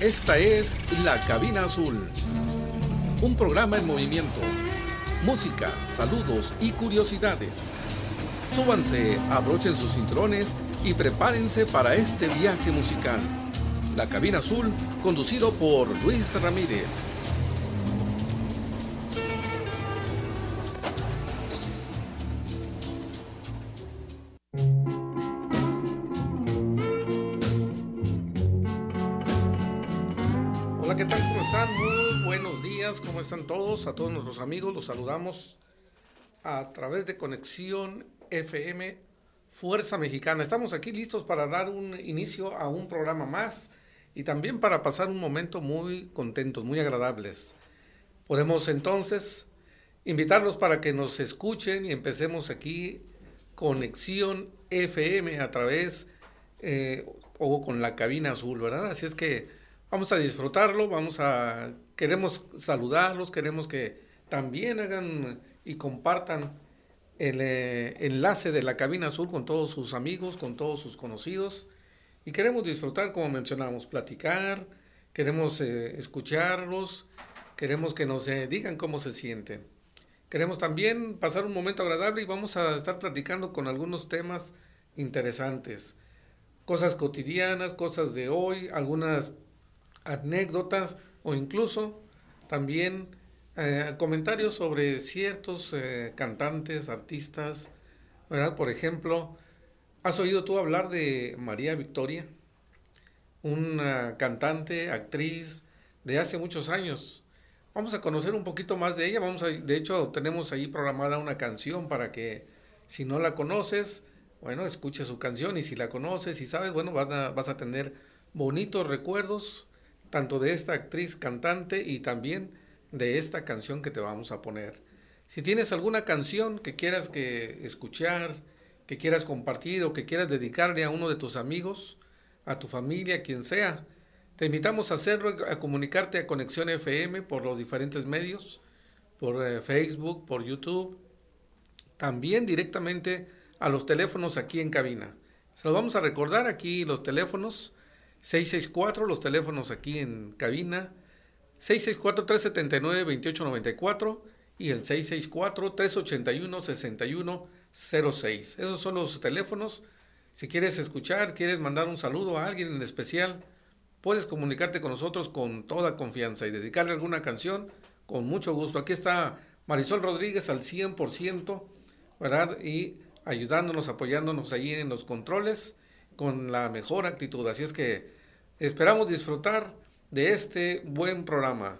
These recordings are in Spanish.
Esta es La Cabina Azul, un programa en movimiento, música, saludos y curiosidades. Súbanse, abrochen sus cinturones y prepárense para este viaje musical. La Cabina Azul, conducido por Luis Ramírez. Están todos? A todos nuestros amigos los saludamos a través de Conexión FM Fuerza Mexicana. Estamos aquí listos para dar un inicio a un programa más y también para pasar un momento muy contentos, muy agradables. Podemos entonces invitarlos para que nos escuchen y empecemos aquí Conexión FM a través eh, o con la cabina azul, ¿verdad? Así es que vamos a disfrutarlo, vamos a, queremos saludarlos, queremos que también hagan y compartan el eh, enlace de la cabina azul con todos sus amigos, con todos sus conocidos. Y queremos disfrutar, como mencionamos, platicar, queremos eh, escucharlos, queremos que nos eh, digan cómo se sienten. Queremos también pasar un momento agradable y vamos a estar platicando con algunos temas interesantes. Cosas cotidianas, cosas de hoy, algunas anécdotas o incluso también eh, comentarios sobre ciertos eh, cantantes, artistas, ¿verdad? Por ejemplo, ¿has oído tú hablar de María Victoria? Una cantante, actriz de hace muchos años. Vamos a conocer un poquito más de ella. Vamos a, de hecho, tenemos ahí programada una canción para que si no la conoces, bueno, escuche su canción y si la conoces y sabes, bueno, vas a, vas a tener bonitos recuerdos tanto de esta actriz cantante y también de esta canción que te vamos a poner. Si tienes alguna canción que quieras que escuchar, que quieras compartir o que quieras dedicarle a uno de tus amigos, a tu familia, quien sea, te invitamos a hacerlo, a comunicarte a Conexión FM por los diferentes medios, por eh, Facebook, por YouTube, también directamente a los teléfonos aquí en cabina. Se los vamos a recordar aquí los teléfonos 664, los teléfonos aquí en cabina, 664-379-2894 y el 664-381-6106. Esos son los teléfonos. Si quieres escuchar, quieres mandar un saludo a alguien en especial, puedes comunicarte con nosotros con toda confianza y dedicarle alguna canción con mucho gusto. Aquí está Marisol Rodríguez al 100%, ¿verdad? Y ayudándonos, apoyándonos ahí en los controles con la mejor actitud. Así es que esperamos disfrutar de este buen programa.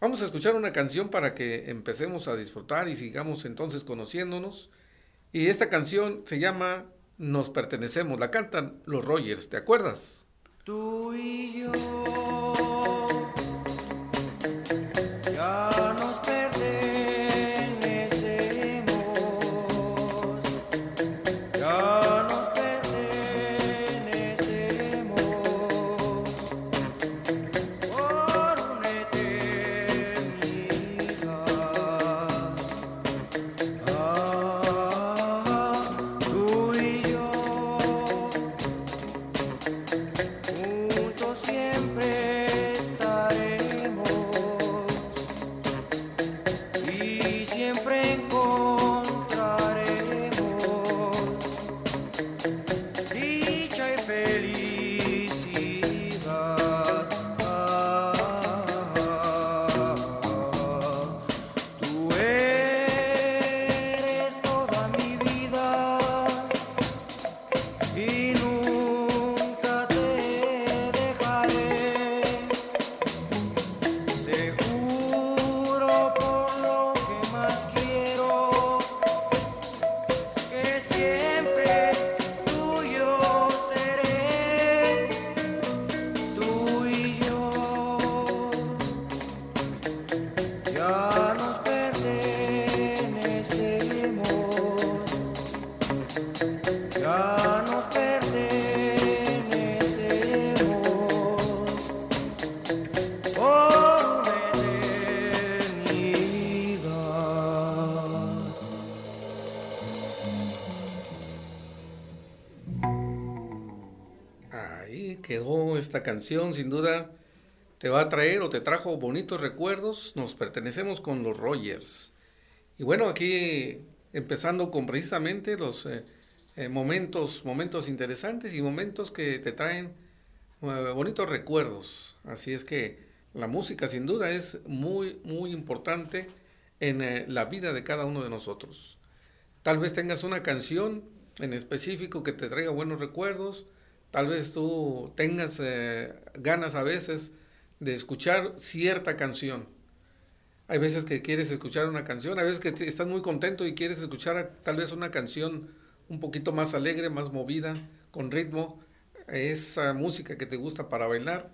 Vamos a escuchar una canción para que empecemos a disfrutar y sigamos entonces conociéndonos. Y esta canción se llama Nos pertenecemos, la cantan los Rogers, ¿te acuerdas? Tú y yo. She. Canción, sin duda, te va a traer o te trajo bonitos recuerdos, nos pertenecemos con los Rogers. Y bueno, aquí empezando con precisamente los eh, eh, momentos, momentos interesantes y momentos que te traen eh, bonitos recuerdos. Así es que la música sin duda es muy, muy importante en la vida de cada uno de nosotros. Tal vez tengas una canción en específico que te traiga buenos recuerdos, tal vez tú tengas ganas a veces de escuchar cierta canción. Hay veces que quieres escuchar una canción, hay veces que estás muy contento y quieres escuchar tal vez una canción un poquito más alegre, más movida, con ritmo, esa música que te gusta para bailar,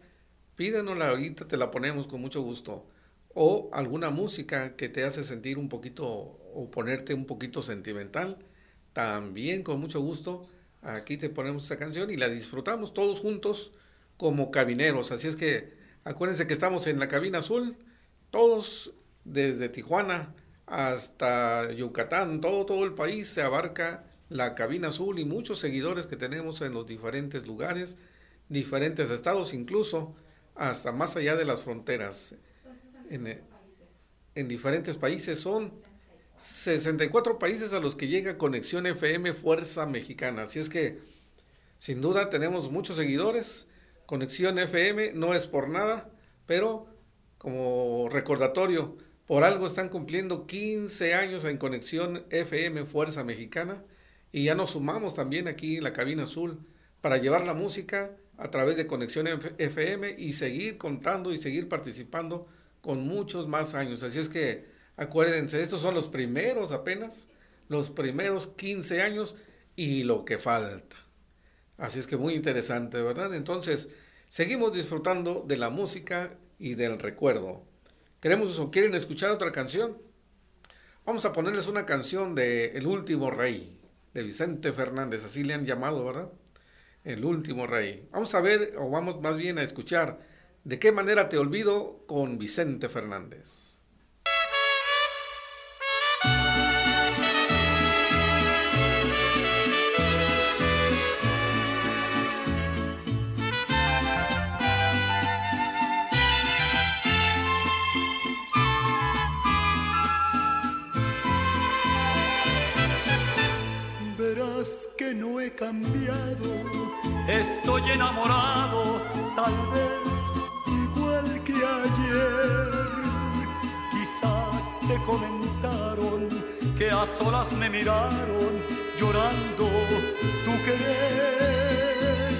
pídenosla ahorita, te la ponemos con mucho gusto. O alguna música que te hace sentir un poquito o ponerte un poquito sentimental, también con mucho gusto, aquí te ponemos esa canción y la disfrutamos todos juntos como cabineros. Así es que Acuérdense que estamos en la cabina azul, todos desde Tijuana hasta Yucatán, todo, todo el país se abarca la cabina azul y muchos seguidores que tenemos en los diferentes lugares, diferentes estados, incluso hasta más allá de las fronteras. En, en diferentes países son 64 países a los que llega Conexión FM Fuerza Mexicana. Así es que, sin duda, tenemos muchos seguidores Conexión FM no es por nada, pero como recordatorio, por algo están cumpliendo 15 años en Conexión FM Fuerza Mexicana y ya nos sumamos también aquí en la cabina azul para llevar la música a través de Conexión FM y seguir contando y seguir participando con muchos más años. Así es que acuérdense, estos son los primeros apenas, los primeros 15 años y lo que falta. Así es que muy interesante, ¿verdad? Entonces, seguimos disfrutando de la música y del recuerdo. ¿Queremos o quieren escuchar otra canción? Vamos a ponerles una canción de El último rey, de Vicente Fernández, así le han llamado, ¿verdad? El último rey. Vamos a ver, o vamos más bien a escuchar, de qué manera te olvido con Vicente Fernández. No he cambiado. Estoy enamorado, tal vez igual que ayer. Quizá te comentaron que a solas me miraron llorando tu querer.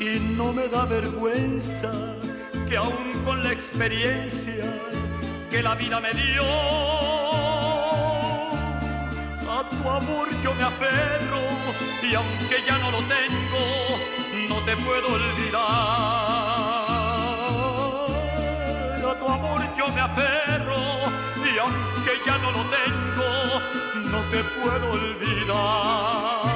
Y no me da vergüenza que aún con la experiencia que la vida me dio, tu amor yo me aferro y aunque ya no lo tengo, no te puedo olvidar. A tu amor yo me aferro y aunque ya no lo tengo, no te puedo olvidar.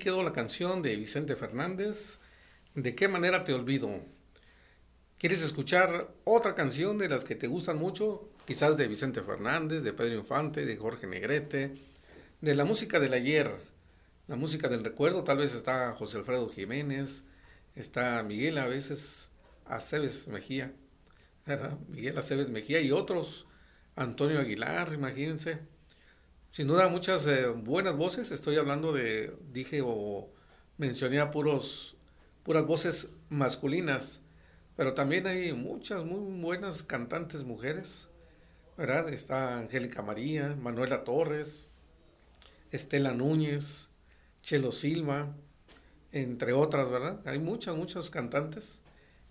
Quedó la canción de Vicente Fernández. ¿De qué manera te olvido? ¿Quieres escuchar otra canción de las que te gustan mucho? Quizás de Vicente Fernández, de Pedro Infante, de Jorge Negrete, de la música del ayer, la música del recuerdo. Tal vez está José Alfredo Jiménez, está Miguel a veces Aceves Mejía, ¿verdad? Miguel Aceves Mejía y otros, Antonio Aguilar, imagínense. Sin duda muchas eh, buenas voces, estoy hablando de, dije o mencioné a puros, puras voces masculinas, pero también hay muchas muy buenas cantantes mujeres, ¿verdad? Está Angélica María, Manuela Torres, Estela Núñez, Chelo Silva, entre otras, ¿verdad? Hay muchas, muchas cantantes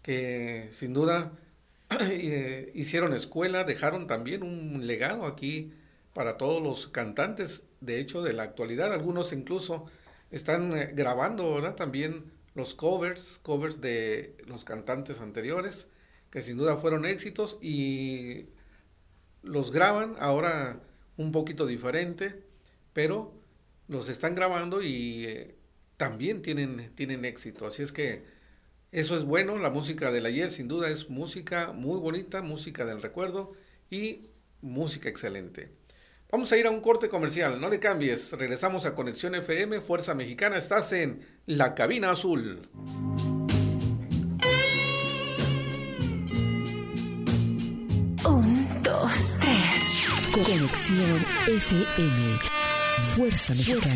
que sin duda eh, hicieron escuela, dejaron también un legado aquí para todos los cantantes, de hecho, de la actualidad. Algunos incluso están eh, grabando ahora también los covers, covers de los cantantes anteriores, que sin duda fueron éxitos y los graban ahora un poquito diferente, pero los están grabando y eh, también tienen, tienen éxito. Así es que eso es bueno, la música del ayer sin duda es música muy bonita, música del recuerdo y música excelente. Vamos a ir a un corte comercial, no le cambies. Regresamos a Conexión FM, Fuerza Mexicana. Estás en la cabina azul. Un, dos, tres. Conexión FM, Fuerza Mexicana.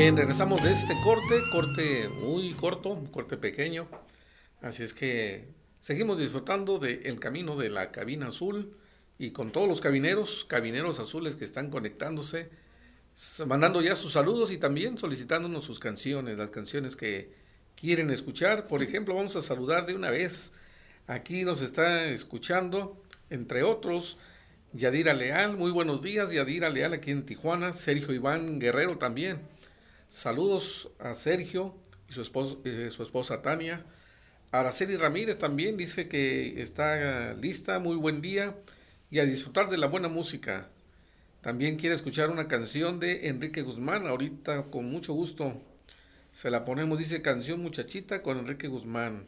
Bien, regresamos de este corte, corte muy corto, corte pequeño. Así es que seguimos disfrutando del camino de la cabina azul y con todos los cabineros, cabineros azules que están conectándose, mandando ya sus saludos y también solicitándonos sus canciones, las canciones que quieren escuchar. Por ejemplo, vamos a saludar de una vez. Aquí nos está escuchando, entre otros, Yadira Leal. Muy buenos días, Yadira Leal aquí en Tijuana. Sergio Iván Guerrero también. Saludos a Sergio y su, esposo- eh, su esposa Tania. Araceli Ramírez también dice que está lista, muy buen día y a disfrutar de la buena música. También quiere escuchar una canción de Enrique Guzmán, ahorita con mucho gusto. Se la ponemos, dice canción muchachita con Enrique Guzmán.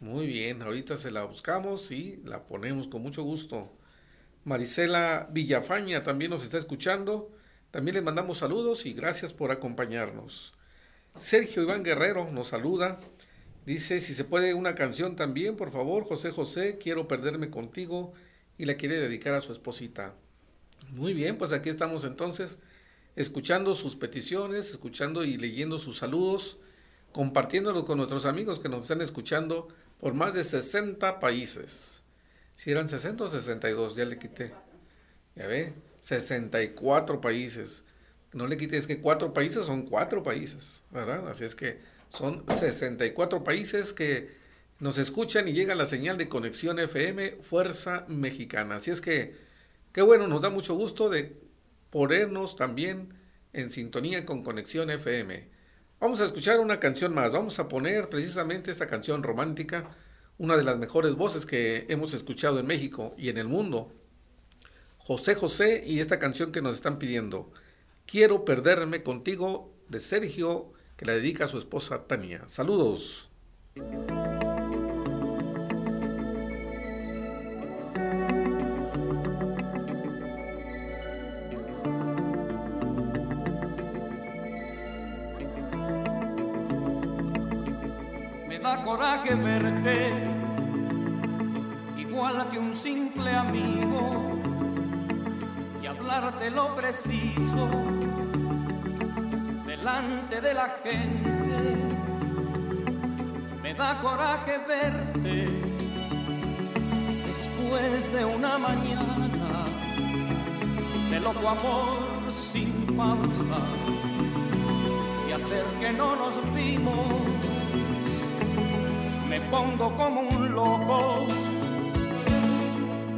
Muy bien, ahorita se la buscamos y la ponemos con mucho gusto. Marisela Villafaña también nos está escuchando. También les mandamos saludos y gracias por acompañarnos. Sergio Iván Guerrero nos saluda. Dice, si se puede una canción también, por favor, José José, quiero perderme contigo y la quiere dedicar a su esposita. Muy bien, pues aquí estamos entonces escuchando sus peticiones, escuchando y leyendo sus saludos, compartiéndolo con nuestros amigos que nos están escuchando por más de 60 países. Si eran 60 o 62, ya le quité. Ya ve, 64 países. No le quites que cuatro países son cuatro países, ¿verdad? Así es que son 64 países que nos escuchan y llega la señal de conexión FM Fuerza Mexicana. Así es que, qué bueno, nos da mucho gusto de ponernos también en sintonía con Conexión FM. Vamos a escuchar una canción más. Vamos a poner precisamente esta canción romántica, una de las mejores voces que hemos escuchado en México y en el mundo. José José y esta canción que nos están pidiendo. Quiero perderme contigo de Sergio, que la dedica a su esposa Tania. Saludos. Me da coraje verte igual que un simple amigo hablarte lo preciso delante de la gente. Me da coraje verte después de una mañana de loco amor sin pausa y hacer que no nos vimos. Me pongo como un loco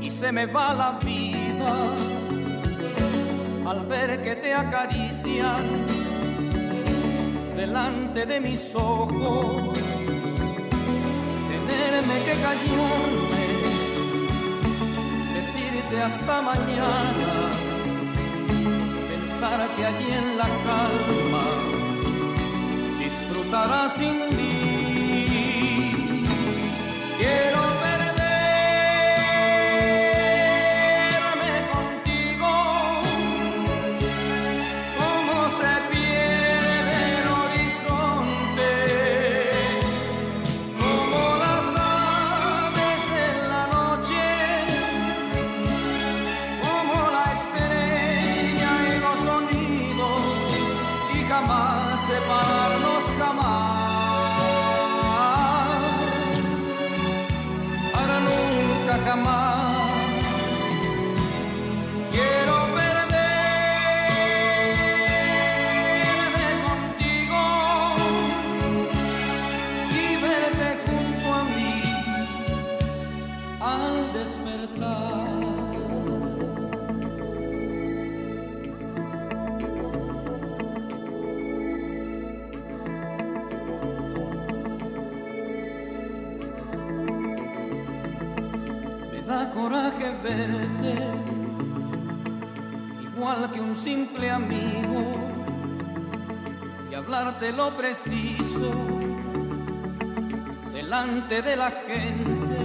y se me va la vida al ver que te acarician delante de mis ojos. Tenerme que callarme, decirte hasta mañana, pensar que allí en la calma disfrutarás sin mí. Quiero simple amigo y hablarte lo preciso delante de la gente.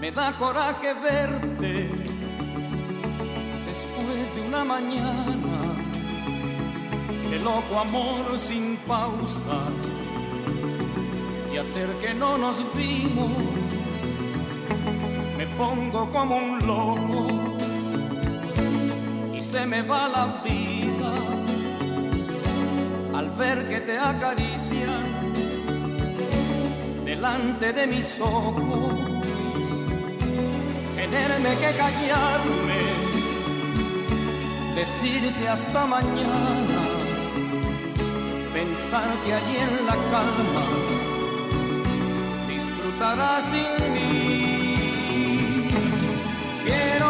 Me da coraje verte después de una mañana de loco amor sin pausa y hacer que no nos vimos. Me pongo como un loco se me va la vida al ver que te acarician delante de mis ojos. Tenerme que callarme, decirte hasta mañana, pensar que allí en la calma disfrutarás sin mí. Quiero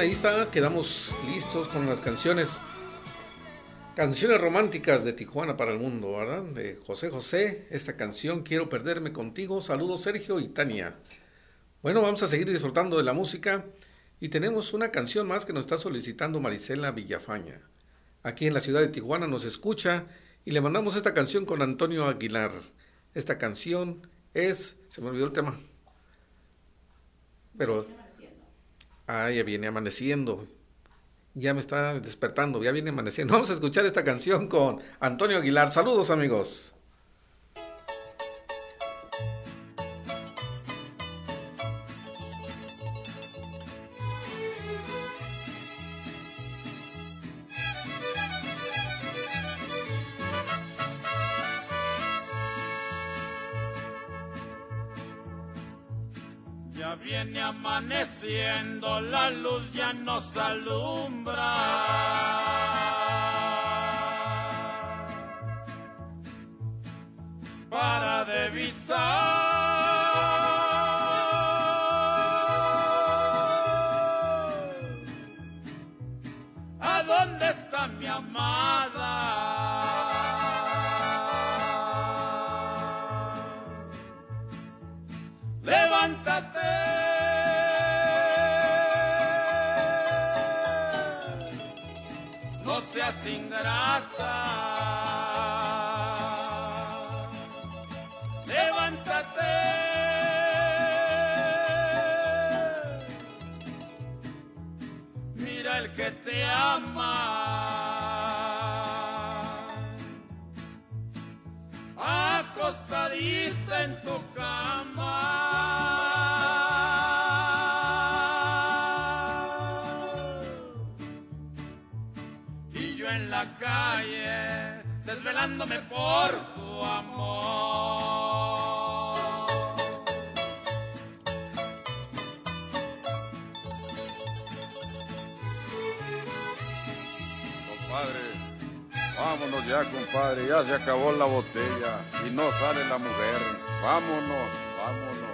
ahí está, quedamos listos con las canciones. Canciones románticas de Tijuana para el mundo, ¿verdad? De José José, esta canción Quiero perderme contigo. Saludos Sergio y Tania. Bueno, vamos a seguir disfrutando de la música y tenemos una canción más que nos está solicitando Marisela Villafaña. Aquí en la ciudad de Tijuana nos escucha y le mandamos esta canción con Antonio Aguilar. Esta canción es, se me olvidó el tema, pero Ah, ya viene amaneciendo. Ya me está despertando, ya viene amaneciendo. Vamos a escuchar esta canción con Antonio Aguilar. Saludos amigos. Amaneciendo, la luz ya nos alumbra. Para divisar por tu amor. Compadre, vámonos ya, compadre, ya se acabó la botella y no sale la mujer. Vámonos, vámonos.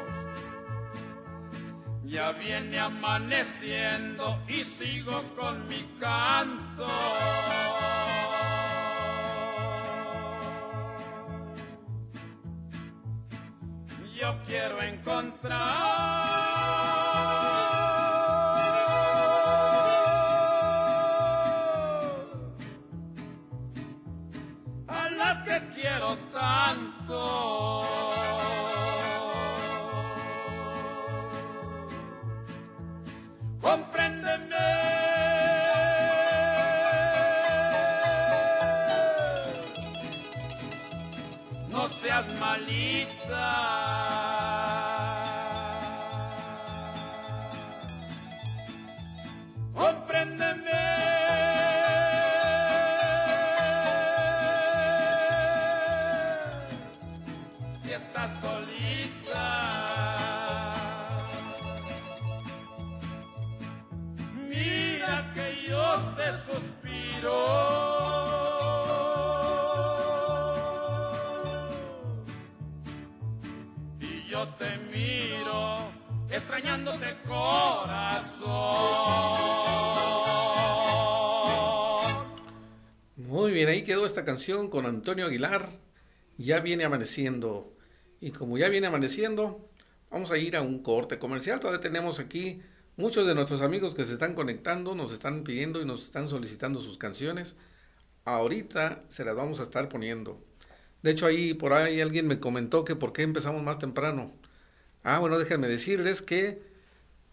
Ya viene amaneciendo y sigo con mi canto. Quiero encontrar bien, ahí quedó esta canción con Antonio Aguilar. Ya viene amaneciendo. Y como ya viene amaneciendo, vamos a ir a un corte comercial. Todavía tenemos aquí muchos de nuestros amigos que se están conectando, nos están pidiendo y nos están solicitando sus canciones. Ahorita se las vamos a estar poniendo. De hecho, ahí por ahí alguien me comentó que por qué empezamos más temprano. Ah, bueno, déjenme decirles que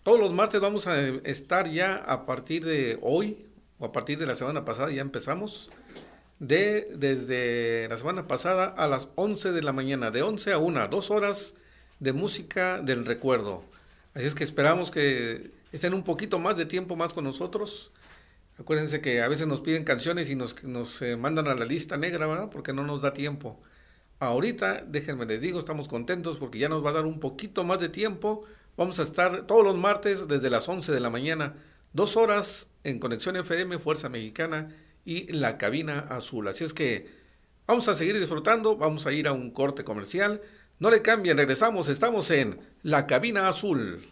todos los martes vamos a estar ya a partir de hoy o a partir de la semana pasada, ya empezamos, de desde la semana pasada a las 11 de la mañana, de 11 a 1, dos horas de música del recuerdo. Así es que esperamos que estén un poquito más de tiempo más con nosotros. Acuérdense que a veces nos piden canciones y nos, nos eh, mandan a la lista negra, ¿verdad? Porque no nos da tiempo. Ahorita, déjenme les digo, estamos contentos porque ya nos va a dar un poquito más de tiempo. Vamos a estar todos los martes desde las 11 de la mañana, dos horas en Conexión FM, Fuerza Mexicana y La Cabina Azul. Así es que vamos a seguir disfrutando, vamos a ir a un corte comercial. No le cambien, regresamos, estamos en La Cabina Azul.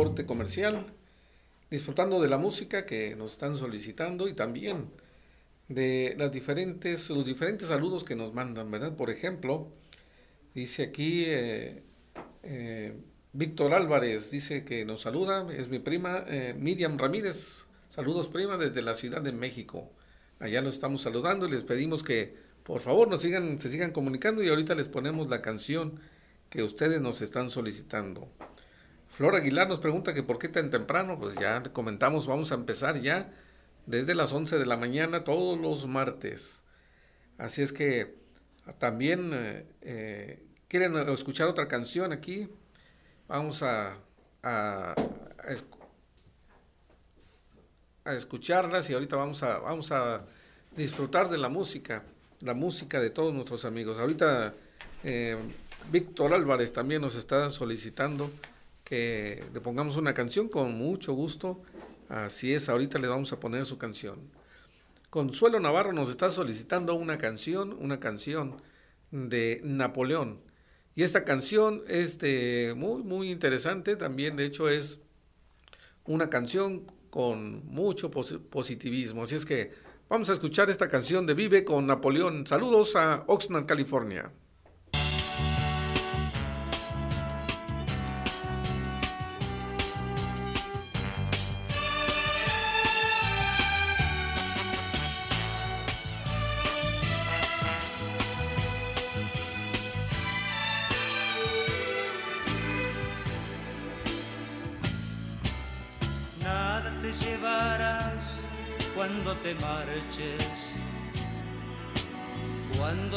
Corte comercial, disfrutando de la música que nos están solicitando y también de las diferentes, los diferentes saludos que nos mandan, ¿verdad? Por ejemplo, dice aquí eh, eh, Víctor Álvarez, dice que nos saluda, es mi prima eh, Miriam Ramírez, saludos prima desde la Ciudad de México. Allá nos estamos saludando y les pedimos que por favor nos sigan, se sigan comunicando y ahorita les ponemos la canción que ustedes nos están solicitando. Flor Aguilar nos pregunta que por qué tan temprano, pues ya comentamos, vamos a empezar ya desde las 11 de la mañana todos los martes. Así es que también eh, eh, quieren escuchar otra canción aquí. Vamos a, a, a, escucharlas y ahorita vamos a, vamos a disfrutar de la música, la música de todos nuestros amigos. Ahorita eh, Víctor Álvarez también nos está solicitando que le pongamos una canción con mucho gusto. Así es, ahorita le vamos a poner su canción. Consuelo Navarro nos está solicitando una canción, una canción de Napoleón. Y esta canción es muy, muy interesante. También, de hecho, es una canción con mucho positivismo. Así es que vamos a escuchar esta canción de Vive con Napoleón. Saludos a Oxnard, California.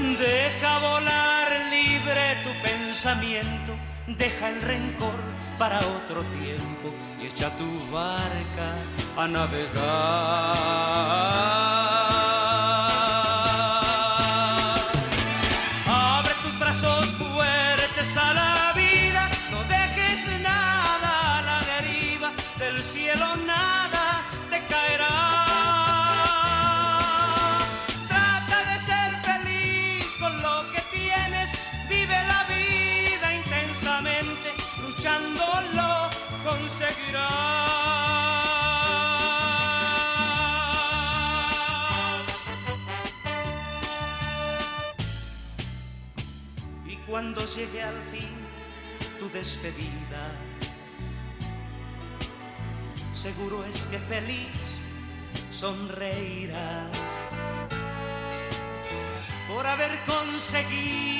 Deja volar libre tu pensamiento, deja el rencor para otro tiempo y echa tu barca a navegar. Cuando llegue al fin tu despedida. Seguro es que feliz sonreirás por haber conseguido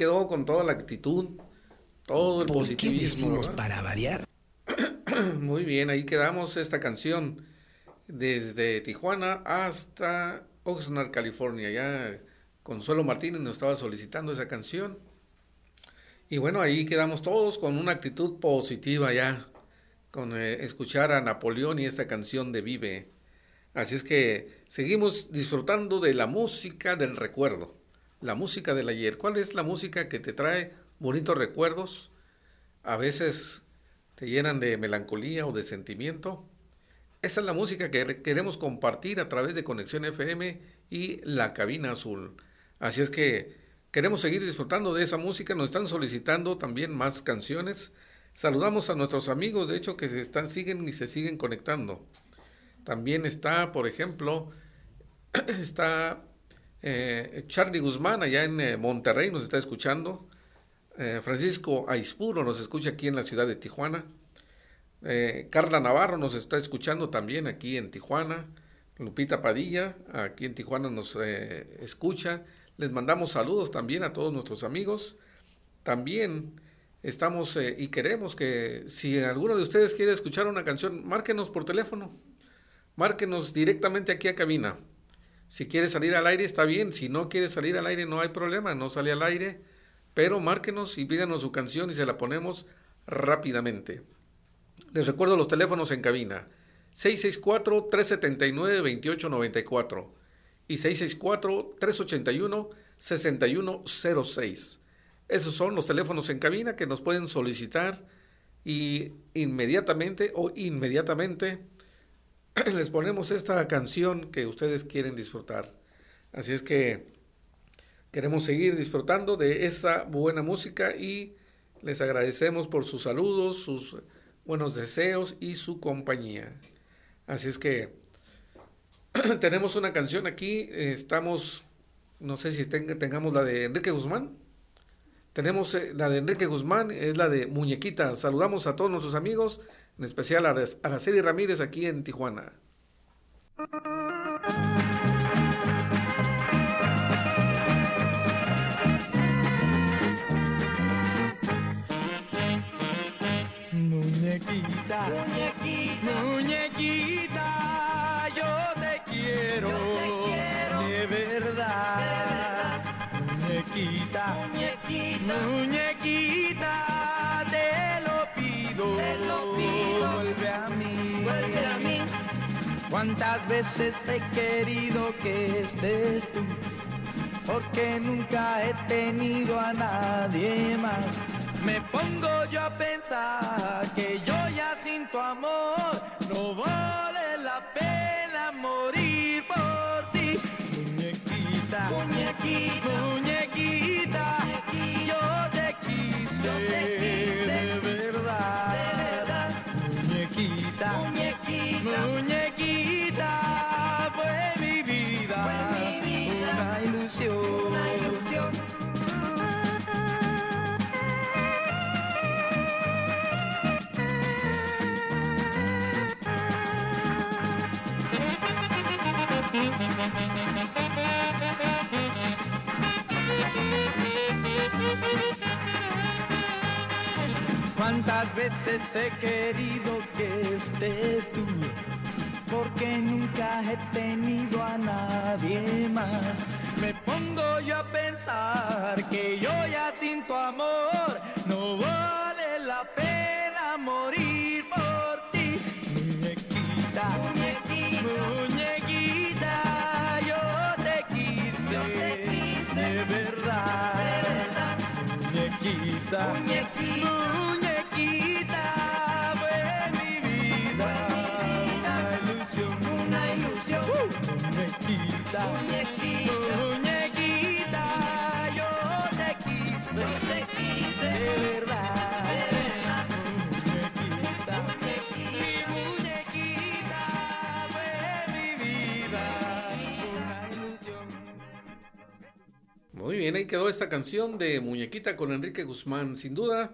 Quedó con toda la actitud, todo el positivismo. para variar. Muy bien, ahí quedamos esta canción desde Tijuana hasta Oxnard, California. Ya Consuelo Martínez nos estaba solicitando esa canción. Y bueno, ahí quedamos todos con una actitud positiva ya, con eh, escuchar a Napoleón y esta canción de Vive. Así es que seguimos disfrutando de la música del recuerdo la música del ayer. ¿Cuál es la música que te trae bonitos recuerdos? A veces te llenan de melancolía o de sentimiento. Esa es la música que queremos compartir a través de Conexión FM y la cabina azul. Así es que queremos seguir disfrutando de esa música. Nos están solicitando también más canciones. Saludamos a nuestros amigos, de hecho, que se están, siguen y se siguen conectando. También está, por ejemplo, está eh, Charlie Guzmán allá en eh, Monterrey, nos está escuchando. Eh, Francisco Aispuro nos escucha aquí en la ciudad de Tijuana. Carla Navarro nos está escuchando también aquí en Tijuana. Lupita Padilla, aquí en Tijuana nos escucha. Les mandamos saludos también a todos nuestros amigos. También estamos y queremos que si alguno de ustedes quiere escuchar una canción, márquenos por teléfono. Márquenos directamente aquí a cabina si quiere salir al aire está bien, si no quiere salir al aire no hay problema, no sale al aire, pero márquenos y pídanos su canción y se la ponemos rápidamente. Les recuerdo los teléfonos en cabina. 664-379-2894 y 664-381-6106. Esos son los teléfonos en cabina que nos pueden solicitar y inmediatamente o inmediatamente les ponemos esta canción que ustedes quieren disfrutar. Así es que queremos seguir disfrutando de esa buena música y les agradecemos por sus saludos, sus buenos deseos y su compañía. Así es que tenemos una canción aquí, estamos, no sé si tengamos la de Enrique Guzmán. Tenemos eh, la de Enrique Guzmán, es la de Muñequita. Saludamos a todos nuestros amigos en especial a Araceli Ramírez aquí en Tijuana. Muñequita, muñequita, muñequita, yo te quiero, de, verdad. Muñequita, muñequita, muñequita, Cuántas veces he querido que estés tú, porque nunca he tenido a nadie más. Me pongo yo a pensar que yo ya sin tu amor no vale la pena morir por ti. Veces he querido que estés tú, porque nunca he tenido a nadie más. Me pongo yo a pensar que yo ya sin tu amor no vale la pena morir por ti, muñequita, muñequita, muñequita, yo te quise, yo te quise. de verdad, de verdad. muñequita, muñequita, muñequita, Muy bien, ahí quedó esta canción de Muñequita con Enrique Guzmán. Sin duda,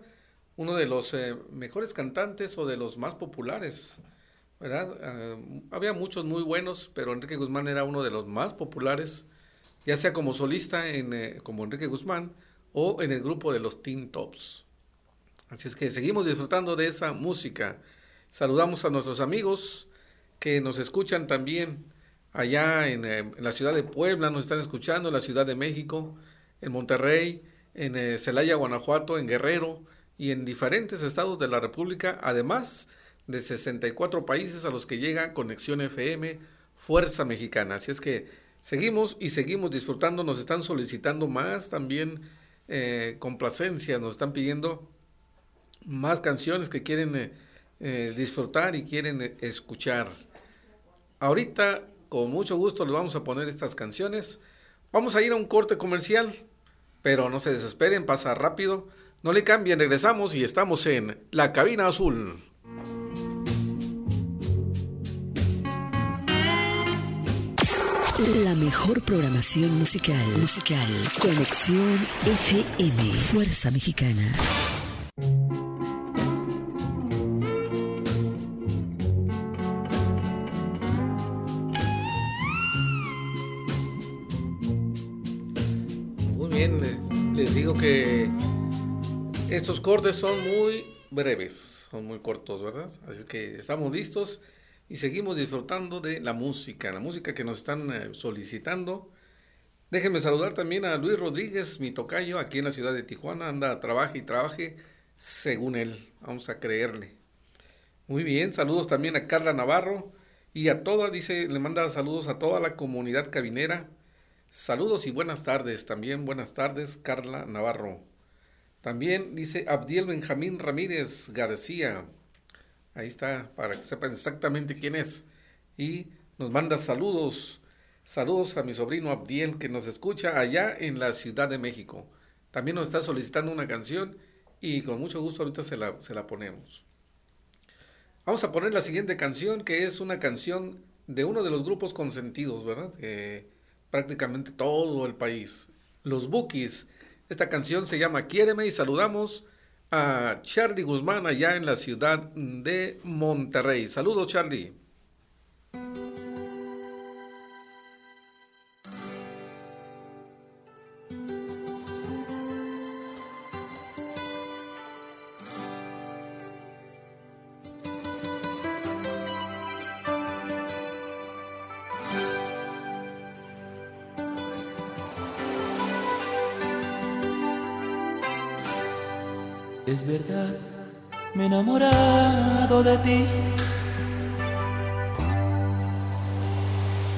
uno de los eh, mejores cantantes o de los más populares, ¿verdad? Eh, había muchos muy buenos, pero Enrique Guzmán era uno de los más populares, ya sea como solista eh, como Enrique Guzmán o en el grupo de los Teen Tops. Así es que seguimos disfrutando de esa música. Saludamos a nuestros amigos que nos escuchan también allá en, eh, en la ciudad de Puebla, nos están escuchando, en la Ciudad de México, en Monterrey, en eh, Celaya, Guanajuato, en Guerrero y en diferentes estados de la República, además de 64 países a los que llega Conexión FM Fuerza Mexicana. Así es que seguimos y seguimos disfrutando, nos están solicitando más también eh, complacencias, nos están pidiendo más canciones que quieren eh, disfrutar y quieren escuchar. Ahorita, con mucho gusto, les vamos a poner estas canciones. Vamos a ir a un corte comercial, pero no se desesperen, pasa rápido. No le cambien, regresamos y estamos en La Cabina Azul. La mejor programación musical. Musical. Conexión FM. Fuerza Mexicana. Estos cortes son muy breves, son muy cortos, ¿verdad? Así que estamos listos y seguimos disfrutando de la música, la música que nos están eh, solicitando. Déjenme saludar también a Luis Rodríguez, mi tocayo, aquí en la ciudad de Tijuana. Anda, trabaje y trabaje según él. Vamos a creerle. Muy bien, saludos también a Carla Navarro y a toda, dice, le manda saludos a toda la comunidad cabinera. Saludos y buenas tardes, también buenas tardes, Carla Navarro. También dice Abdiel Benjamín Ramírez García. Ahí está, para que sepan exactamente quién es. Y nos manda saludos. Saludos a mi sobrino Abdiel que nos escucha allá en la Ciudad de México. También nos está solicitando una canción y con mucho gusto ahorita se la, se la ponemos. Vamos a poner la siguiente canción que es una canción de uno de los grupos consentidos, ¿verdad? Eh, prácticamente todo el país. Los Bookies. Esta canción se llama Quiéreme y saludamos a Charlie Guzmán allá en la ciudad de Monterrey. Saludos, Charlie. Verdad, me he enamorado de ti.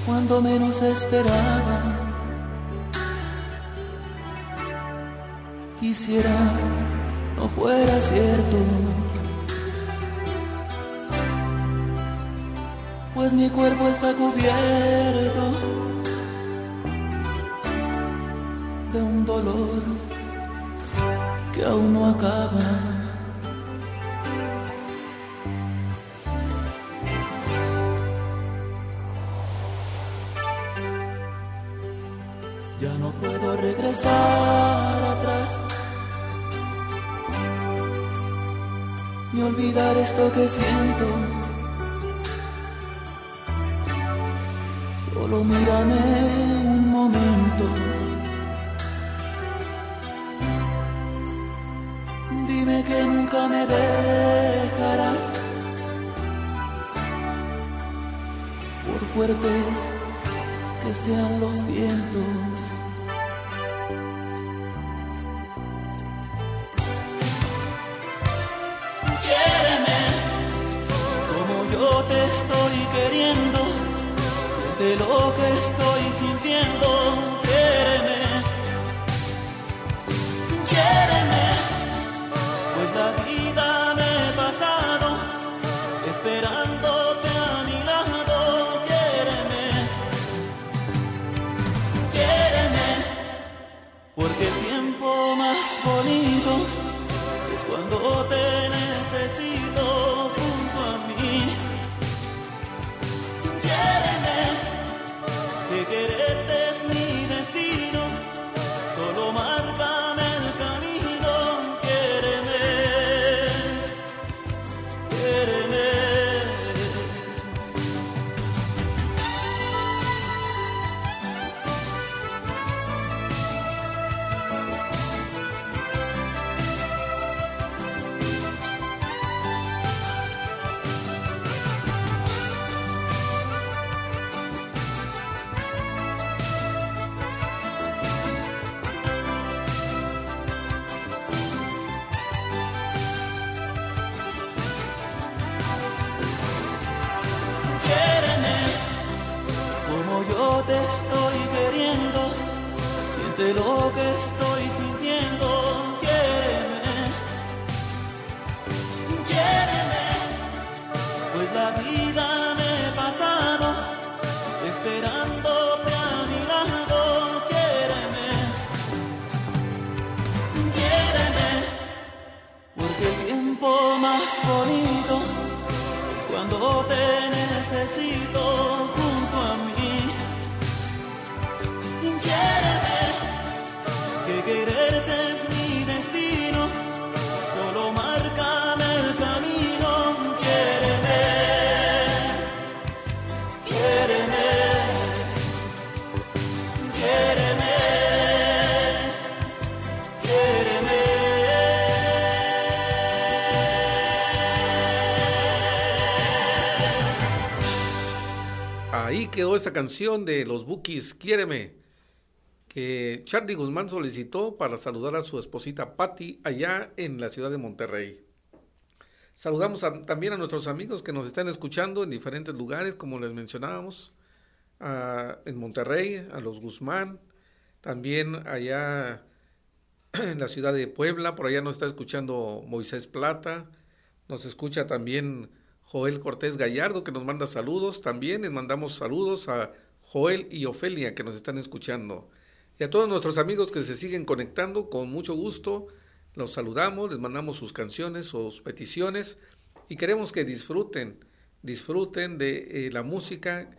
Cuando menos esperaba, quisiera no fuera cierto. Pues mi cuerpo está cubierto de un dolor que aún no acaba. Ya no puedo regresar atrás. Ni olvidar esto que siento. Ahí quedó esa canción de los Bookies, Quiéreme, que Charlie Guzmán solicitó para saludar a su esposita Patty allá en la ciudad de Monterrey. Saludamos también a nuestros amigos que nos están escuchando en diferentes lugares, como les mencionábamos, en Monterrey, a los Guzmán, también allá en la ciudad de Puebla, por allá nos está escuchando Moisés Plata, nos escucha también Joel Cortés Gallardo, que nos manda saludos. También les mandamos saludos a Joel y Ofelia, que nos están escuchando. Y a todos nuestros amigos que se siguen conectando, con mucho gusto, los saludamos, les mandamos sus canciones, sus peticiones, y queremos que disfruten, disfruten de eh, la música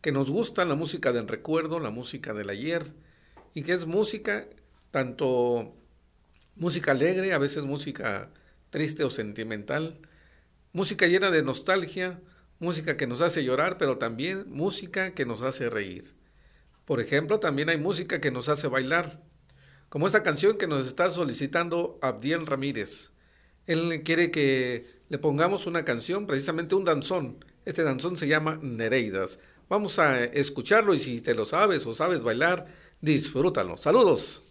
que nos gusta, la música del recuerdo, la música del ayer, y que es música, tanto música alegre, a veces música triste o sentimental, música llena de nostalgia, música que nos hace llorar, pero también música que nos hace reír. Por ejemplo, también hay música que nos hace bailar, como esta canción que nos está solicitando Abdiel Ramírez. Él quiere que le pongamos una canción, precisamente un danzón. Este danzón se llama Nereidas. Vamos a escucharlo y si te lo sabes o sabes bailar, disfrútalo. Saludos.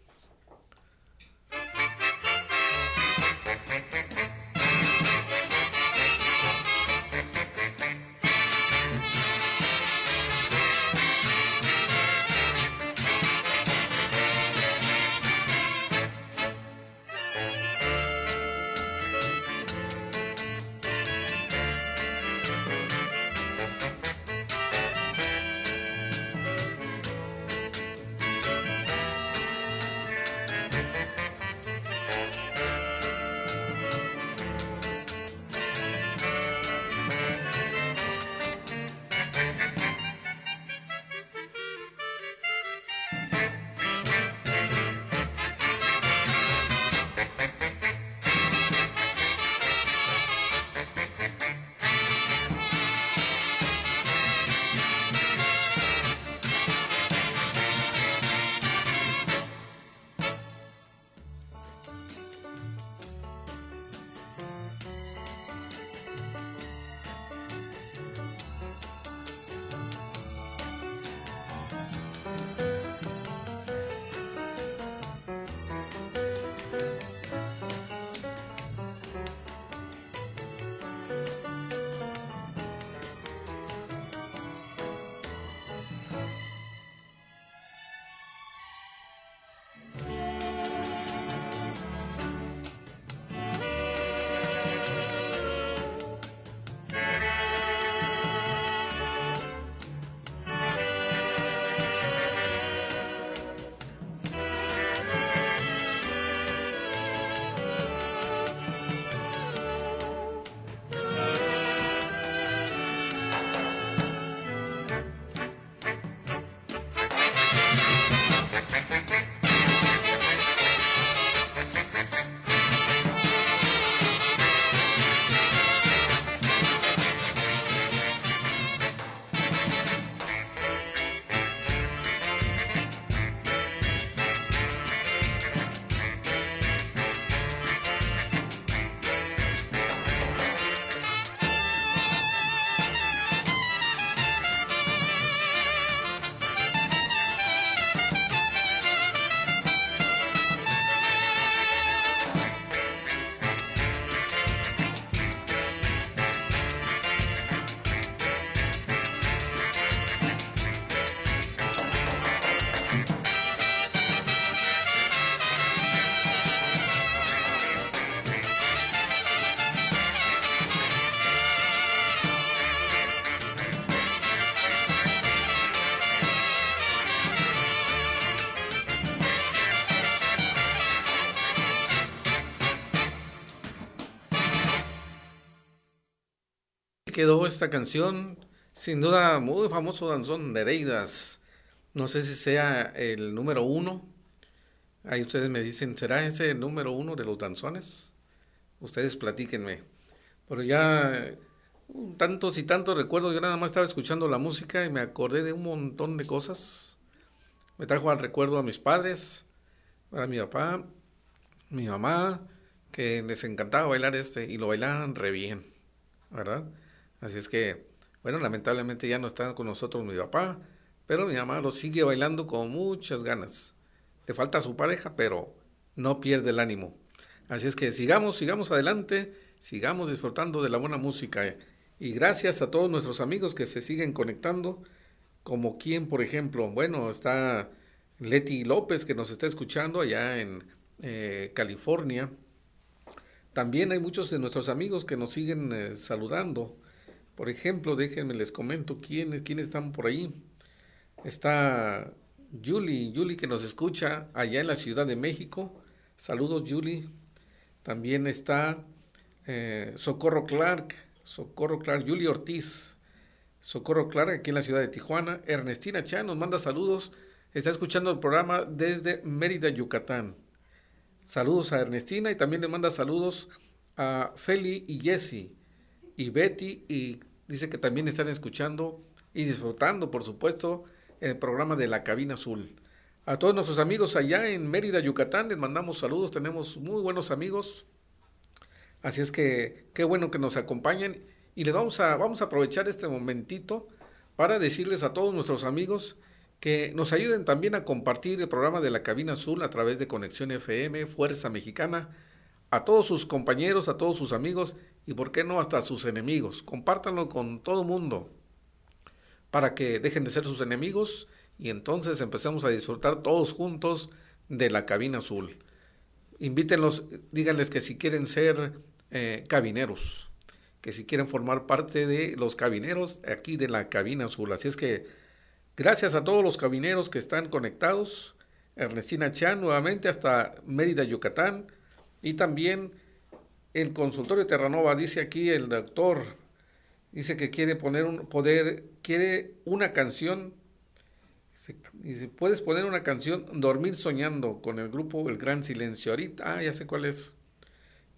Quedó esta canción. Sin duda, muy famoso danzón Nereidas. No sé si sea el número uno. Ahí ustedes me dicen, ¿será ese el número uno de los danzones? Ustedes platíquenme. Pero ya tantos y tantos recuerdos, yo nada más estaba escuchando la música y me acordé de un montón de cosas. Me trajo al recuerdo a mis padres, a mi papá, mi mamá, que les encantaba bailar este y lo bailaban re bien, ¿verdad? Así es que, bueno, lamentablemente ya no está con nosotros mi papá, pero mi mamá lo sigue bailando con muchas ganas. Le falta a su pareja, pero no pierde el ánimo. Así es que sigamos, sigamos adelante, sigamos disfrutando de la buena música. Y gracias a todos nuestros amigos que se siguen conectando, como quien, por ejemplo, bueno, está Leti López que nos está escuchando allá en eh, California. También hay muchos de nuestros amigos que nos siguen eh, saludando. Por ejemplo, déjenme les comento quiénes, quiénes están por ahí. Está Julie, Julie que nos escucha allá en la Ciudad de México. Saludos, Julie. También está eh, Socorro Clark, Socorro Clark, Julie Ortiz. Socorro Clark aquí en la ciudad de Tijuana. Ernestina Chan nos manda saludos. Está escuchando el programa desde Mérida, Yucatán. Saludos a Ernestina y también le manda saludos a Feli y Jesse y Betty y dice que también están escuchando y disfrutando, por supuesto, el programa de la cabina azul. A todos nuestros amigos allá en Mérida, Yucatán, les mandamos saludos, tenemos muy buenos amigos. Así es que qué bueno que nos acompañen y les vamos a, vamos a aprovechar este momentito para decirles a todos nuestros amigos que nos ayuden también a compartir el programa de la Cabina Azul a través de Conexión FM, Fuerza Mexicana, a todos sus compañeros, a todos sus amigos y, por qué no, hasta a sus enemigos. Compártanlo con todo mundo para que dejen de ser sus enemigos y entonces empecemos a disfrutar todos juntos de la Cabina Azul. Invítenlos, díganles que si quieren ser eh, cabineros, que si quieren formar parte de los cabineros aquí de la Cabina Azul. Así es que Gracias a todos los cabineros que están conectados. Ernestina Chan nuevamente hasta Mérida, Yucatán. Y también el consultorio Terranova, dice aquí el doctor, dice que quiere poner un poder, quiere una canción. Dice, puedes poner una canción Dormir Soñando con el grupo El Gran Silencio. Ahorita, ah, ya sé cuál es.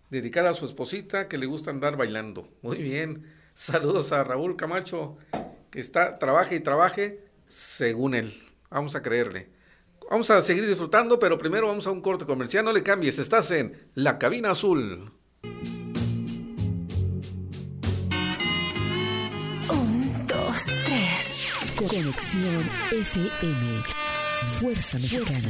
Dedicada a su esposita que le gusta andar bailando. Muy bien. Saludos a Raúl Camacho, que está, trabaje y trabaje según él. Vamos a creerle. Vamos a seguir disfrutando, pero primero vamos a un corte comercial. No le cambies, estás en La Cabina Azul. Un, dos, tres. Conexión FM. Fuerza Mexicana.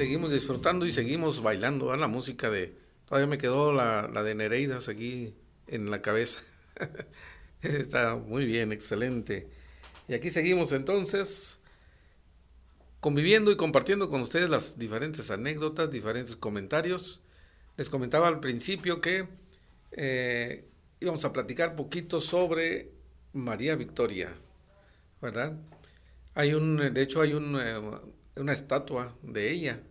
seguimos disfrutando y seguimos bailando. la música de. Todavía me quedó la, la de Nereidas aquí en la cabeza. Está muy bien, excelente. Y aquí seguimos entonces conviviendo y compartiendo con ustedes las diferentes anécdotas, diferentes comentarios. Les comentaba al principio que eh, íbamos a platicar poquito sobre María Victoria, ¿verdad? Hay un, de hecho hay un, eh, una estatua de ella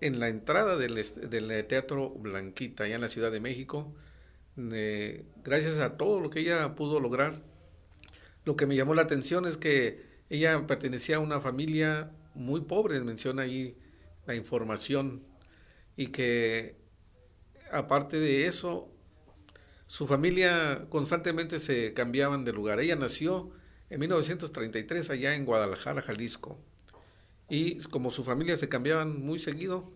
en la entrada del, Teatro Blanquita, allá en la Ciudad de México, gracias a todo lo que ella pudo lograr, lo que me llamó la atención es que ella pertenecía a una familia muy pobre, menciona ahí la información, y que aparte de eso, su familia constantemente se cambiaban de lugar. Ella nació en 1933 allá en Guadalajara, Jalisco. Y como su familia se cambiaban muy seguido,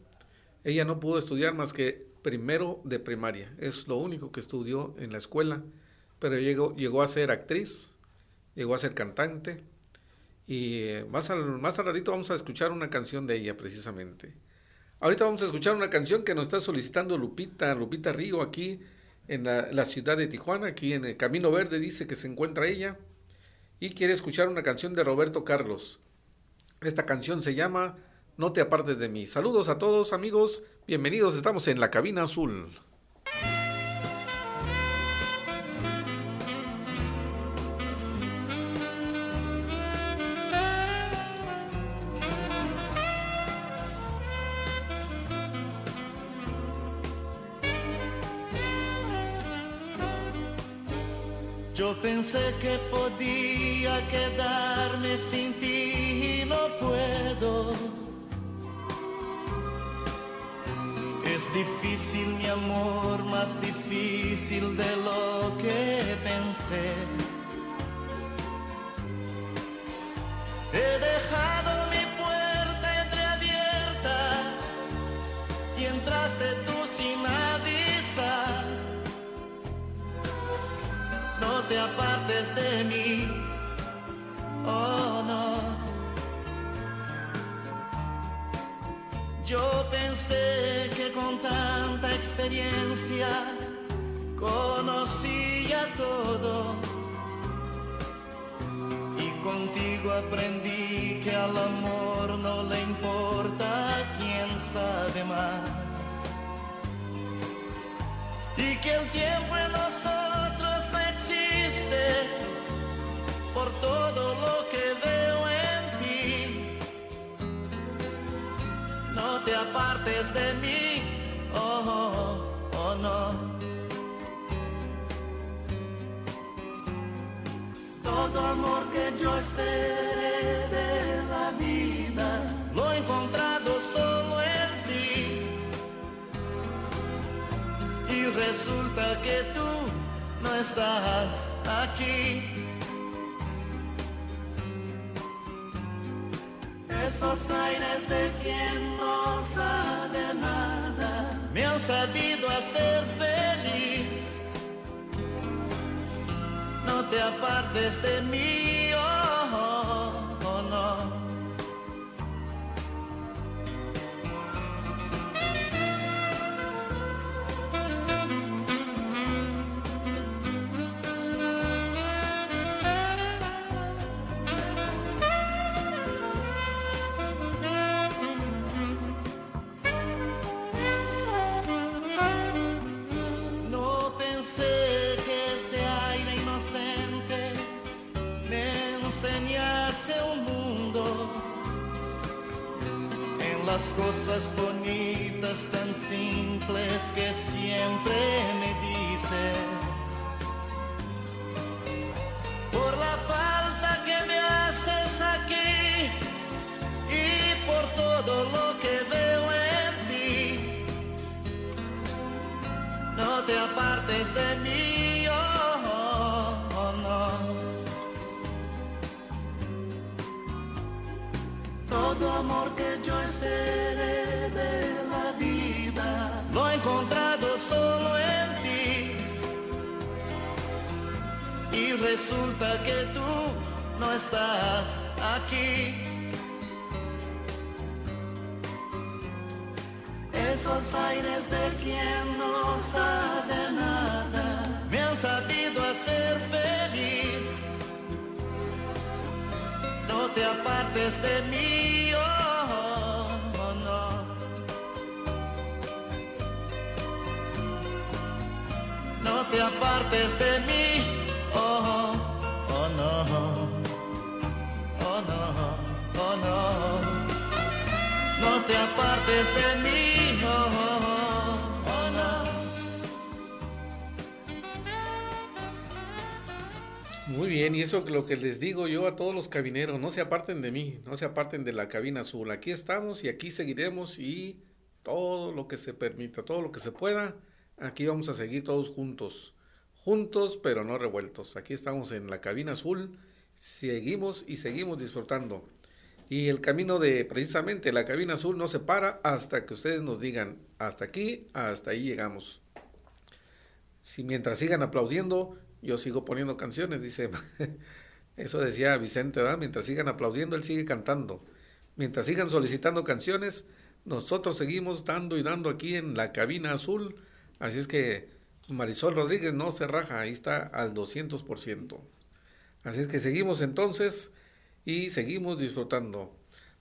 ella no pudo estudiar más que primero de primaria. Es lo único que estudió en la escuela, pero llegó, llegó a ser actriz, llegó a ser cantante. Y eh, más al, más al ratito vamos a escuchar una canción de ella precisamente. Ahorita vamos a escuchar una canción que nos está solicitando Lupita, Lupita Río, aquí en la, ciudad de Tijuana, aquí en el Camino Verde, dice que se encuentra ella, y quiere escuchar una canción de Roberto Carlos. Esta canción se llama No te apartes de mí. Saludos a todos amigos, bienvenidos, estamos en la cabina azul. Yo pensé que podía quedarme sin ti Es difícil mi amor, más difícil de lo que pensé. He dejado mi puerta entreabierta y entraste tú sin no te apartes de mí, oh no. Yo pensé que con tanta experiencia conocía todo. Y contigo aprendí que al amor no le importa quién sabe más. Y que el tiempo en nosotros te apartes de mí, oh, oh, oh no. Todo amor que yo esperé de la vida, lo he encontrado solo en ti. Y resulta que tú no estás aquí. Esos aires de quien no sabe nada me han sabido hacer feliz. No te apartes de mí, las cosas bonitas tan simples que siempre me dices. Por la falta que me haces aquí y por todo lo que veo en ti. No te apartes de mí, Todo amor que yo esperé de la vida lo he encontrado solo en ti. Y resulta que tú no estás aquí. Esos aires de quien no sabe nada me han sabido hacer feliz no te apartes de mí, oh, oh, no. No te apartes de mí, oh, oh, no. Oh, no, oh, no. No te apartes de mí, Muy bien, y eso es lo que les digo yo a todos los cabineros, no se aparten de mí, no se aparten de la cabina azul. Aquí estamos y aquí seguiremos y todo lo que se permita, todo lo que se pueda, aquí vamos a seguir todos juntos. Juntos pero no revueltos. Aquí estamos en la cabina azul, seguimos y seguimos disfrutando. Y el camino de precisamente la cabina azul no se para hasta que ustedes nos digan, hasta aquí, hasta ahí llegamos. Si mientras sigan aplaudiendo, yo sigo poniendo canciones, dice. Eso decía Vicente, ¿verdad? Mientras sigan aplaudiendo, él sigue cantando. Mientras sigan solicitando canciones, nosotros seguimos dando y dando aquí en la cabina azul. Así es que Marisol Rodríguez no se raja, ahí está al 200%. Así es que seguimos entonces y seguimos disfrutando.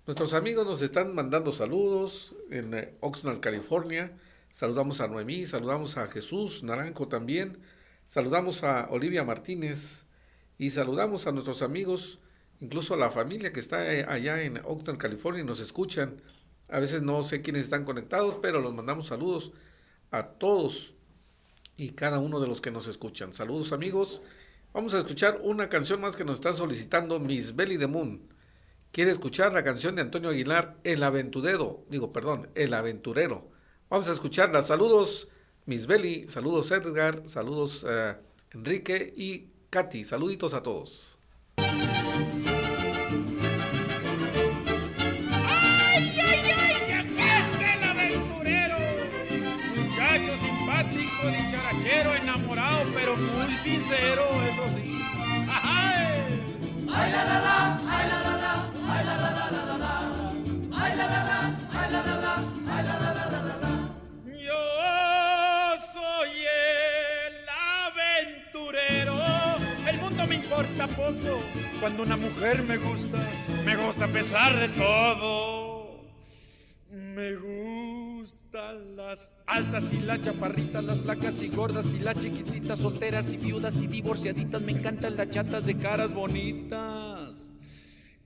Nuestros amigos nos están mandando saludos en eh, Oxnard, California. Saludamos a Noemí, saludamos a Jesús Naranjo también, saludamos a Olivia Martínez y saludamos a nuestros amigos, incluso a la familia que está eh, allá en Oxnard, California y nos escuchan. A veces no sé quiénes están conectados, pero los mandamos saludos a todos y cada uno de los que nos escuchan. Saludos amigos. Vamos a escuchar una canción más que nos está solicitando Miss Belly the Moon quiere escuchar la canción de Antonio Aguilar, El Aventurero, digo, perdón, El Aventurero. Vamos a escucharla. Saludos, Miss Belly, saludos Edgar, saludos eh, Enrique y Katy. Saluditos a todos. ¡Ay, ay, ay! ¡Aquí está el aventurero! Muchacho simpático, dicharachero, enamorado, pero muy sincero, eso sí. ¡Ay! ¡Ay, la, la, la, Cuando una mujer me gusta, me gusta a pesar de todo. Me gustan las altas y las chaparritas, las flacas y gordas y las chiquititas, solteras y viudas y divorciaditas. Me encantan las chatas de caras bonitas.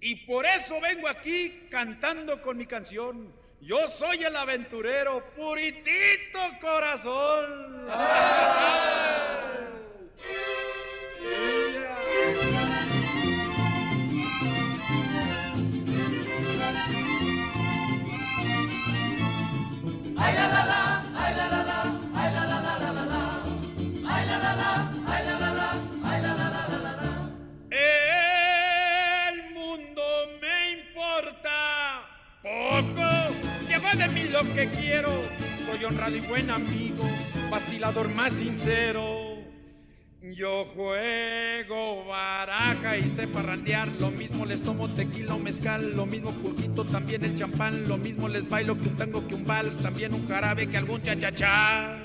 Y por eso vengo aquí cantando con mi canción. Yo soy el aventurero, puritito corazón. de mí lo que quiero. Soy honrado y buen amigo, vacilador más sincero. Yo juego baraja y sé parrandear, lo mismo les tomo tequila o mezcal, lo mismo pulquito, también el champán, lo mismo les bailo que un tango, que un vals, también un jarabe, que algún chachachá.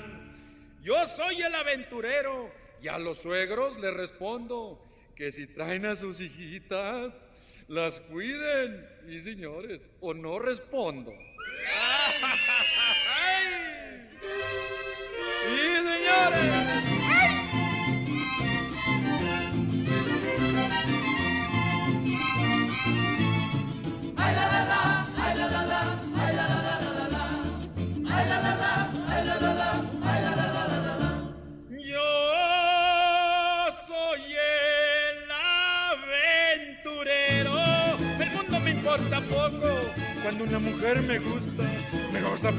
Yo soy el aventurero y a los suegros les respondo que si traen a sus hijitas, las cuiden. Y señores, o no respondo. ¡Ay! ¡Sí, señores!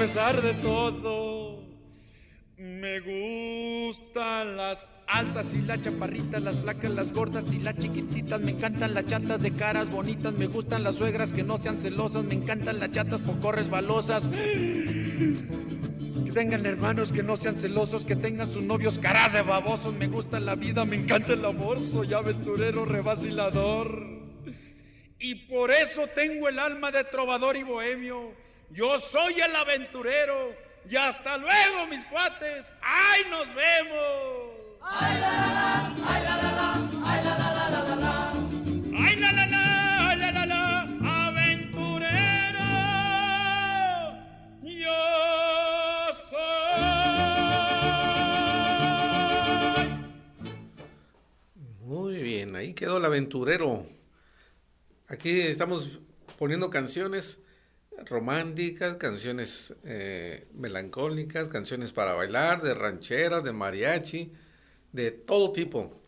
Pesar de todo. Me gustan las altas y las chaparritas, las flacas, las gordas y las chiquititas. Me encantan las chatas de caras bonitas. Me gustan las suegras que no sean celosas. Me encantan las chatas poco resbalosas. Que tengan hermanos que no sean celosos. Que tengan sus novios caras de babosos. Me gusta la vida, me encanta el amor. Soy aventurero, revacilador. Y por eso tengo el alma de trovador y bohemio. Yo soy el aventurero. Y hasta luego, mis cuates. ¡Ay, nos vemos! ¡Ay, la, la, la! ¡Ay, la, la, la! ¡Ay, la, la, la, la, la, la! ¡Ay, la, la, la! ¡Ay, la, la, la! ¡Aventurero! Yo soy. Muy bien, ahí quedó el aventurero. Aquí estamos poniendo canciones románticas, canciones eh, melancólicas, canciones para bailar, de rancheras, de mariachi, de todo tipo.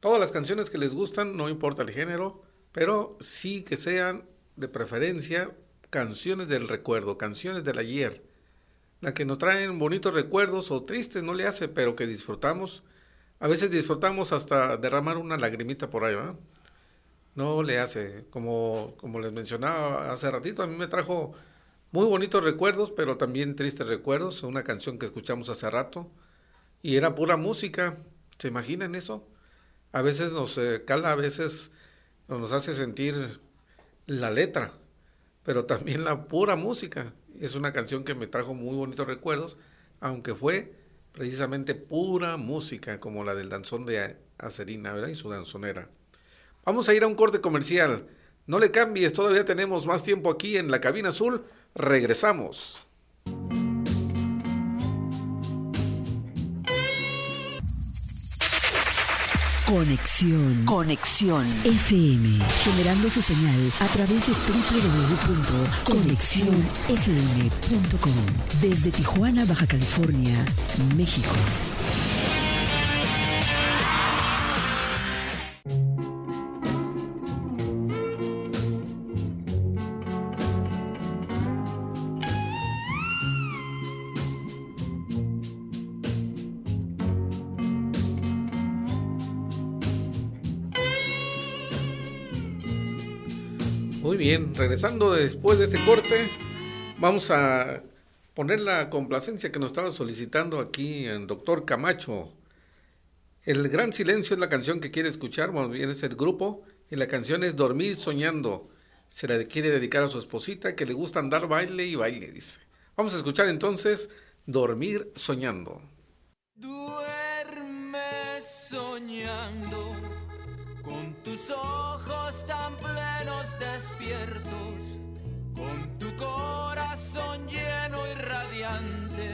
Todas las canciones que les gustan, no importa el género, pero sí que sean de preferencia canciones del recuerdo, canciones del ayer. La que nos traen bonitos recuerdos o tristes no le hace, pero que disfrutamos. A veces disfrutamos hasta derramar una lagrimita por ahí, no no le hace. Como, como les mencionaba hace ratito, a mí me trajo muy bonitos recuerdos, pero también tristes recuerdos. Una canción que escuchamos hace rato y era pura música. ¿Se imaginan eso? A veces nos eh, cala, a veces nos hace sentir la letra, pero también la pura música. Es una canción que me trajo muy bonitos recuerdos, aunque fue precisamente pura música, como la del danzón de Acerina, ¿verdad? Y su danzonera. Vamos a ir a un corte comercial. No le cambies, todavía tenemos más tiempo aquí en la cabina azul. Regresamos. Conexión. Conexión. FM. Generando su señal a través de www.conexionfm.com. Desde Tijuana, Baja California, México. regresando después de este corte, vamos a poner la complacencia que nos estaba solicitando aquí el doctor Camacho. El Gran Silencio es la canción que quiere escuchar, bueno, bien es el grupo, y la canción es Dormir Soñando. Se la quiere dedicar a su esposita que le gusta andar baile y baile, dice. Vamos a escuchar entonces Dormir Soñando. Duerme soñando tus ojos tan plenos despiertos, con tu corazón lleno y radiante,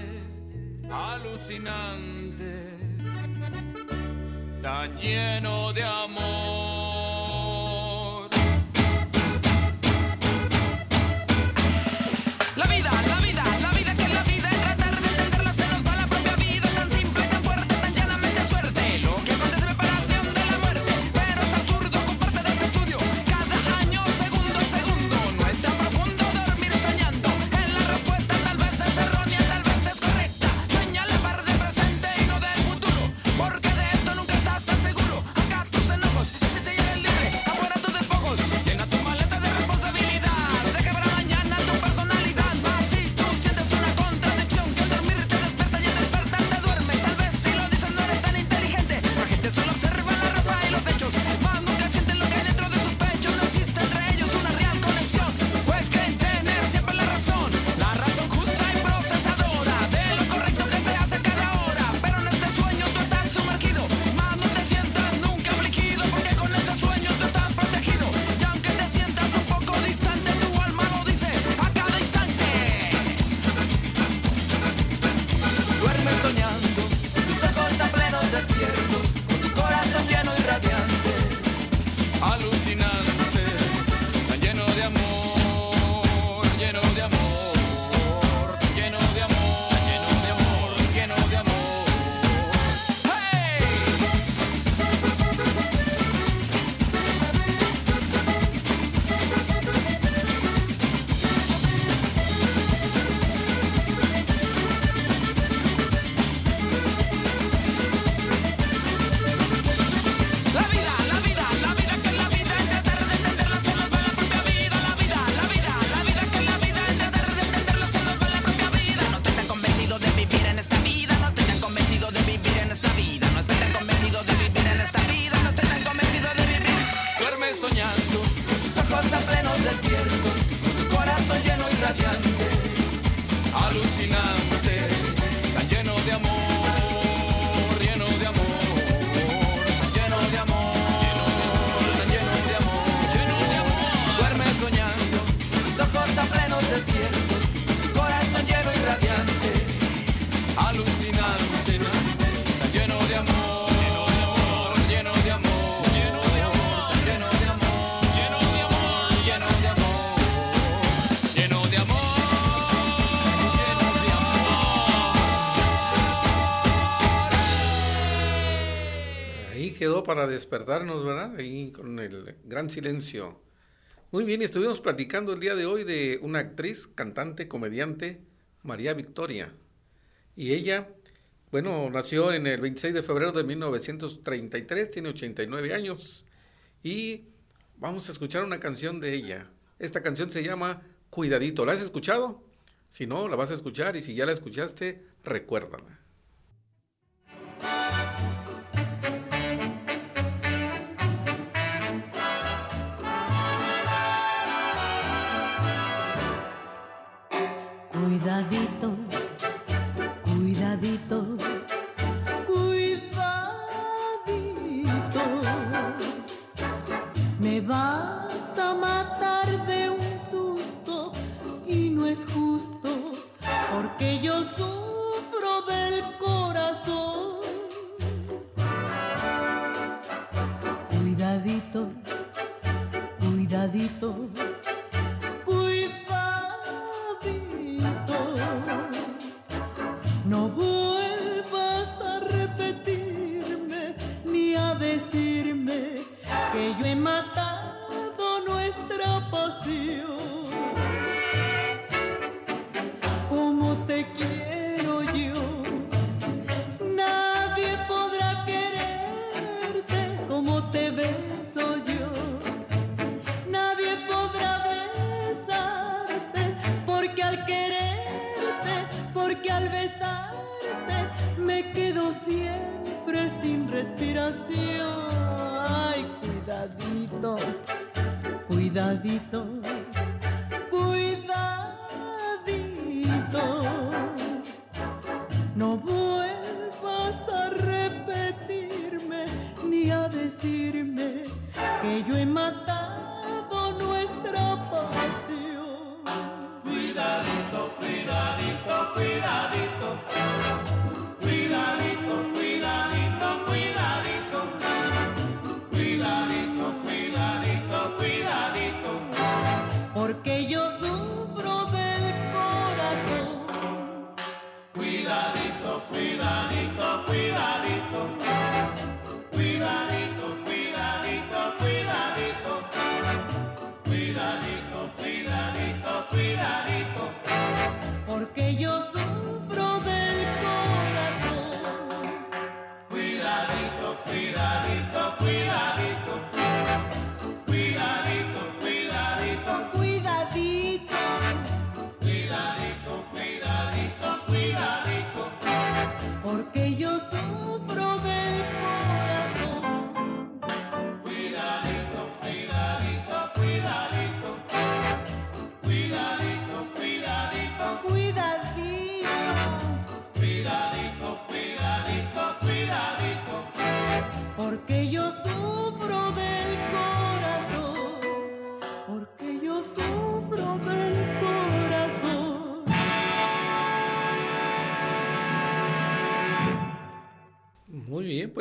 alucinante, tan lleno de amor. quedó para despertarnos, ¿verdad? Ahí con el gran silencio. Muy bien, estuvimos platicando el día de hoy de una actriz, cantante, comediante, María Victoria. Y ella, bueno, nació en el 26 de febrero de 1933, tiene 89 años. Y vamos a escuchar una canción de ella. Esta canción se llama Cuidadito. ¿La has escuchado? Si no, la vas a escuchar y si ya la escuchaste, recuérdala. Cuidadito, cuidadito, cuidadito. Me vas a matar de un susto y no es justo porque yo sufro del corazón. Cuidadito, cuidadito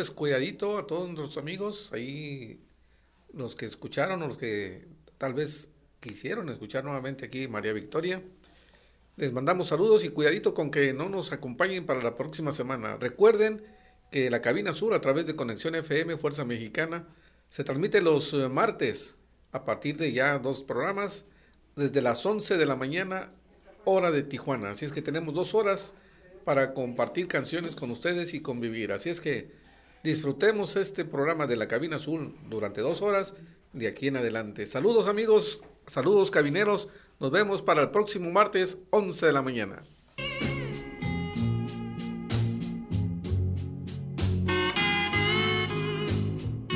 pues cuidadito a todos nuestros amigos, ahí los que escucharon o los que tal vez quisieron escuchar nuevamente aquí María Victoria. Les mandamos saludos y cuidadito con que no nos acompañen para la próxima semana. Recuerden que la cabina sur a través de Conexión FM Fuerza Mexicana se transmite los eh, martes a partir de ya dos programas desde las 11 de la mañana hora de Tijuana. Así es que tenemos dos horas para compartir canciones con ustedes y convivir. Así es que disfrutemos este programa de la cabina azul durante dos horas de aquí en adelante. Saludos amigos, saludos cabineros. Nos vemos para el próximo martes 11 de la mañana.